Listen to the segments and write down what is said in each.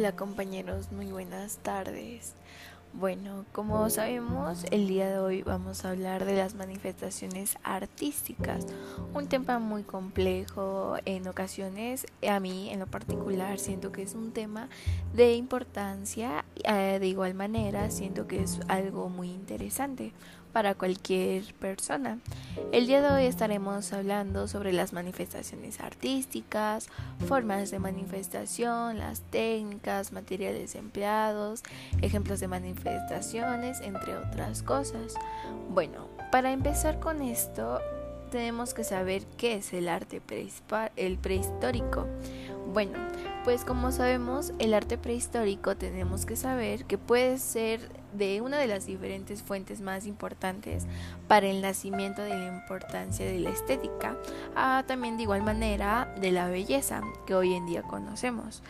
Hola compañeros, muy buenas tardes. Bueno, como sabemos, el día de hoy vamos a hablar de las manifestaciones artísticas, un tema muy complejo en ocasiones, a mí en lo particular siento que es un tema de importancia, eh, de igual manera siento que es algo muy interesante para cualquier persona. El día de hoy estaremos hablando sobre las manifestaciones artísticas, formas de manifestación, las técnicas, materiales empleados, ejemplos de manifestaciones, entre otras cosas. Bueno, para empezar con esto, tenemos que saber qué es el arte el prehistórico. Bueno, pues como sabemos, el arte prehistórico tenemos que saber que puede ser de una de las diferentes fuentes más importantes para el nacimiento de la importancia de la estética, a también de igual manera de la belleza que hoy en día conocemos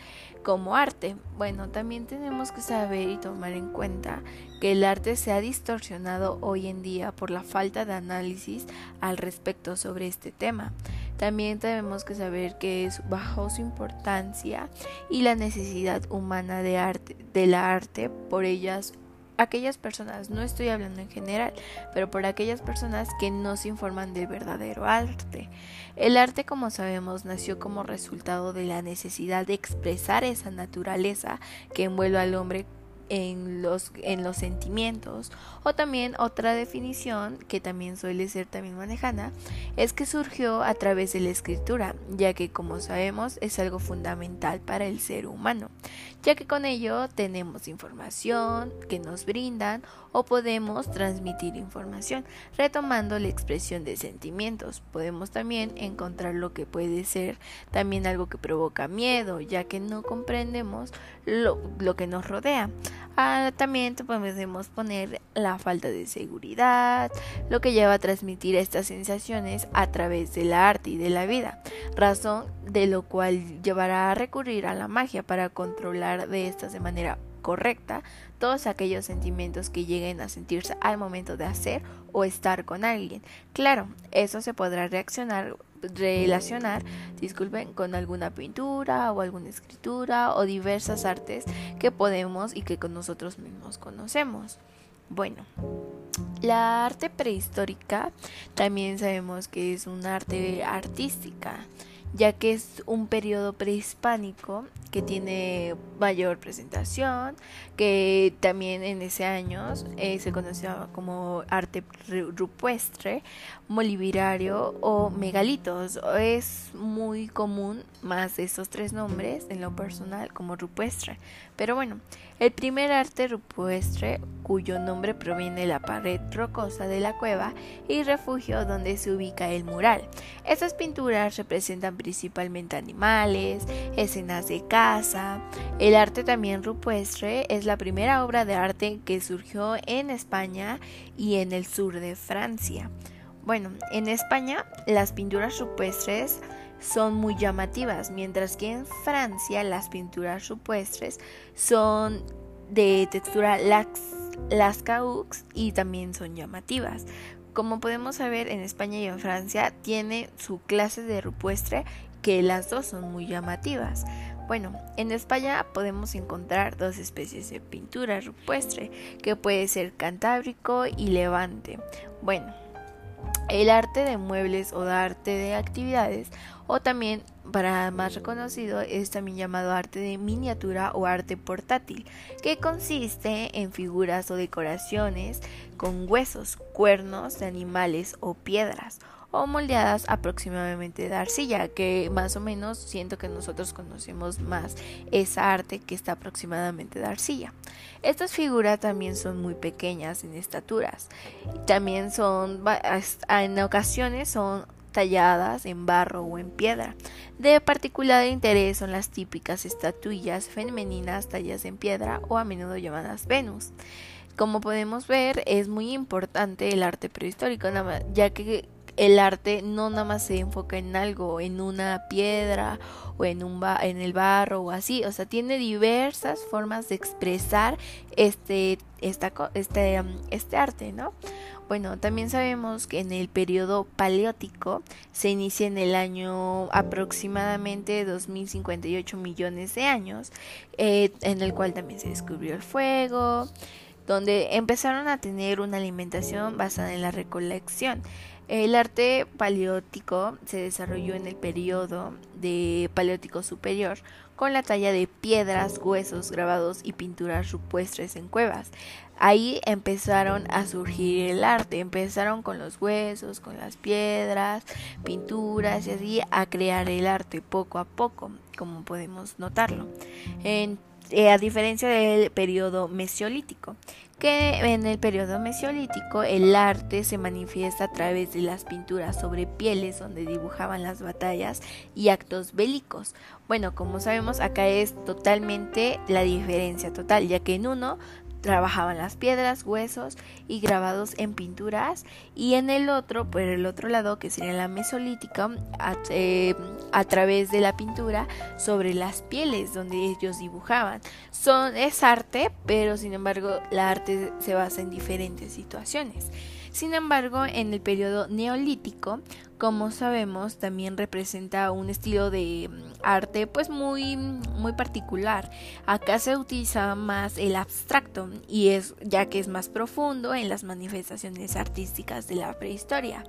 como arte. Bueno, también tenemos que saber y tomar en cuenta que el arte se ha distorsionado hoy en día por la falta de análisis al respecto sobre este tema. También tenemos que saber que es bajo su importancia y la necesidad humana de arte, arte por ellas aquellas personas, no estoy hablando en general, pero por aquellas personas que no se informan del verdadero arte. El arte, como sabemos, nació como resultado de la necesidad de expresar esa naturaleza que envuelve al hombre en los, en los sentimientos. O también otra definición que también suele ser también manejada es que surgió a través de la escritura, ya que como sabemos es algo fundamental para el ser humano, ya que con ello tenemos información que nos brindan o podemos transmitir información. Retomando la expresión de sentimientos, podemos también encontrar lo que puede ser también algo que provoca miedo, ya que no comprendemos lo, lo que nos rodea. Ah, también podemos poner la falta de seguridad, lo que lleva a transmitir estas sensaciones a través del arte y de la vida, razón de lo cual llevará a recurrir a la magia para controlar de estas de manera correcta todos aquellos sentimientos que lleguen a sentirse al momento de hacer o estar con alguien. Claro, eso se podrá reaccionar relacionar, disculpen, con alguna pintura o alguna escritura o diversas artes que podemos y que con nosotros mismos conocemos. Bueno, la arte prehistórica también sabemos que es un arte artística ya que es un periodo prehispánico que tiene mayor presentación, que también en ese año eh, se conocía como arte rupestre, molivirario o megalitos. Es muy común más esos tres nombres en lo personal como rupestre. Pero bueno, el primer arte rupestre, cuyo nombre proviene de la pared rocosa de la cueva y refugio donde se ubica el mural. Estas pinturas representan principalmente animales, escenas de caza. El arte también rupestre es la primera obra de arte que surgió en España y en el sur de Francia. Bueno, en España las pinturas rupestres son muy llamativas, mientras que en Francia las pinturas rupestres son de textura lax, lascaux y también son llamativas. Como podemos saber, en España y en Francia tiene su clase de rupestre que las dos son muy llamativas. Bueno, en España podemos encontrar dos especies de pintura rupestre, que puede ser cantábrico y levante. Bueno, el arte de muebles o de arte de actividades o también para más reconocido es también llamado arte de miniatura o arte portátil, que consiste en figuras o decoraciones con huesos, cuernos de animales o piedras o moldeadas aproximadamente de arcilla, que más o menos siento que nosotros conocemos más esa arte que está aproximadamente de arcilla. Estas figuras también son muy pequeñas en estaturas, también son en ocasiones son talladas en barro o en piedra. De particular interés son las típicas estatuillas femeninas talladas en piedra o a menudo llamadas Venus. Como podemos ver, es muy importante el arte prehistórico, ya que el arte no nada más se enfoca en algo, en una piedra o en, un en el barro o así, o sea, tiene diversas formas de expresar este, este, um, este arte, ¿no? Bueno, también sabemos que en el periodo paleótico se inicia en el año aproximadamente 2058 millones de años, eh, en el cual también se descubrió el fuego, donde empezaron a tener una alimentación basada en la recolección. El arte paleótico se desarrolló en el periodo de Paleótico Superior con la talla de piedras, huesos, grabados y pinturas rupestres en cuevas. Ahí empezaron a surgir el arte, empezaron con los huesos, con las piedras, pinturas y así a crear el arte poco a poco, como podemos notarlo. En eh, a diferencia del periodo mesiolítico, que en el periodo mesiolítico el arte se manifiesta a través de las pinturas sobre pieles donde dibujaban las batallas y actos bélicos. Bueno, como sabemos acá es totalmente la diferencia total, ya que en uno trabajaban las piedras, huesos y grabados en pinturas y en el otro, por el otro lado que sería la mesolítica, a, eh, a, través de la pintura sobre las pieles donde ellos dibujaban. Son, es arte, pero sin embargo la arte se basa en diferentes situaciones. Sin embargo, en el periodo neolítico, como sabemos, también representa un estilo de mm, arte pues muy muy particular. Acá se utiliza más el abstracto y es ya que es más profundo en las manifestaciones artísticas de la prehistoria.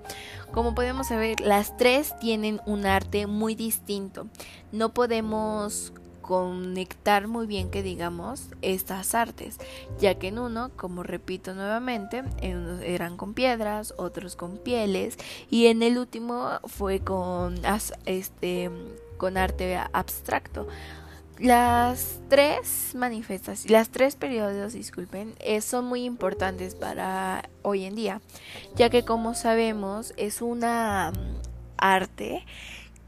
Como podemos ver, las tres tienen un arte muy distinto. No podemos conectar muy bien que digamos estas artes, ya que en uno, como repito nuevamente, en unos eran con piedras, otros con pieles y en el último fue con este con arte abstracto. Las tres manifestaciones, las tres periodos, disculpen, eh, son muy importantes para hoy en día, ya que como sabemos es una mm, arte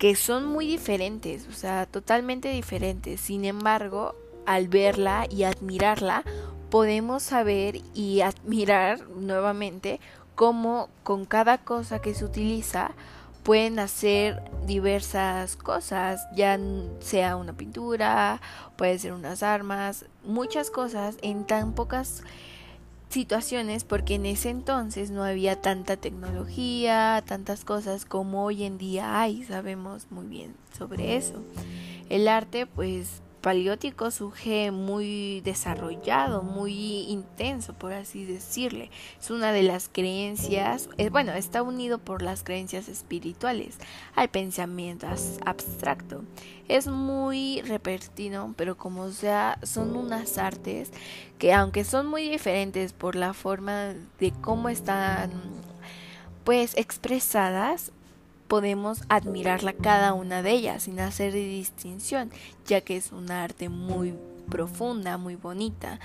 que son muy diferentes, o sea, totalmente diferentes. Sin embargo, al verla y admirarla, podemos saber y admirar nuevamente cómo con cada cosa que se utiliza pueden hacer diversas cosas, ya sea una pintura, puede ser unas armas, muchas cosas en tan pocas situaciones porque en ese entonces no había tanta tecnología, tantas cosas como hoy en día hay, sabemos muy bien sobre eso. El arte pues paleótico surge muy desarrollado, muy intenso, por así decirle. Es una de las creencias, eh, bueno, está unido por las creencias espirituales al pensamiento abstracto. Es muy repertino, pero como sea, son unas artes que aunque son muy diferentes por la forma de cómo están pues expresadas, podemos admirarla cada una de ellas sin hacer distinción, ya que es un arte muy profunda, muy bonita.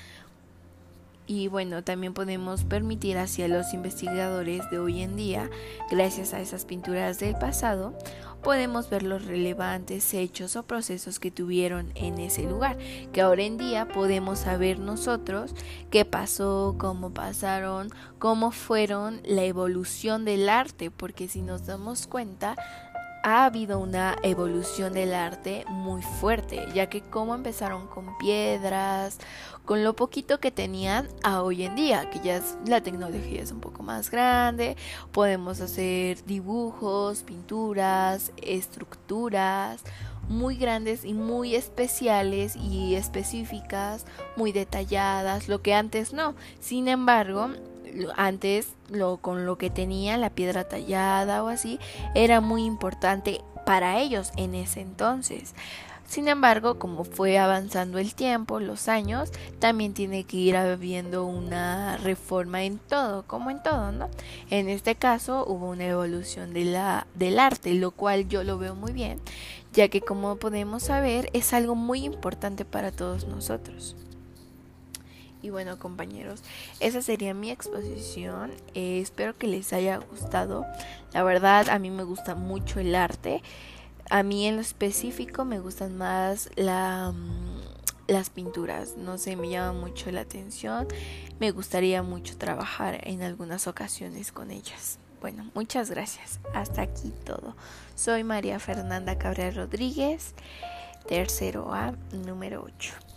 Y bueno, también podemos permitir hacia los investigadores de hoy en día, gracias a esas pinturas del pasado, podemos ver los relevantes hechos o procesos que tuvieron en ese lugar, que ahora en día podemos saber nosotros qué pasó, cómo pasaron, cómo fueron la evolución del arte, porque si nos damos cuenta, ha habido una evolución del arte muy fuerte, ya que como empezaron con piedras, con lo poquito que tenían a hoy en día, que ya es, la tecnología es un poco más grande, podemos hacer dibujos, pinturas, estructuras muy grandes y muy especiales y específicas, muy detalladas, lo que antes no. Sin embargo, antes lo con lo que tenía la piedra tallada o así era muy importante para ellos en ese entonces. Sin embargo, como fue avanzando el tiempo, los años, también tiene que ir habiendo una reforma en todo, como en todo, ¿no? En este caso hubo una evolución del arte, lo cual yo lo veo muy bien, ya que como podemos saber es algo muy importante para todos nosotros. Y bueno compañeros, esa sería mi exposición. Eh, espero que les haya gustado. La verdad a mí me gusta mucho el arte. A mí en lo específico me gustan más la, mm, las pinturas. No sé, me llama mucho la atención. Me gustaría mucho trabajar en algunas ocasiones con ellas. Bueno, muchas gracias. Hasta aquí todo. Soy María Fernanda Cabrera Rodríguez, tercero A, número 8.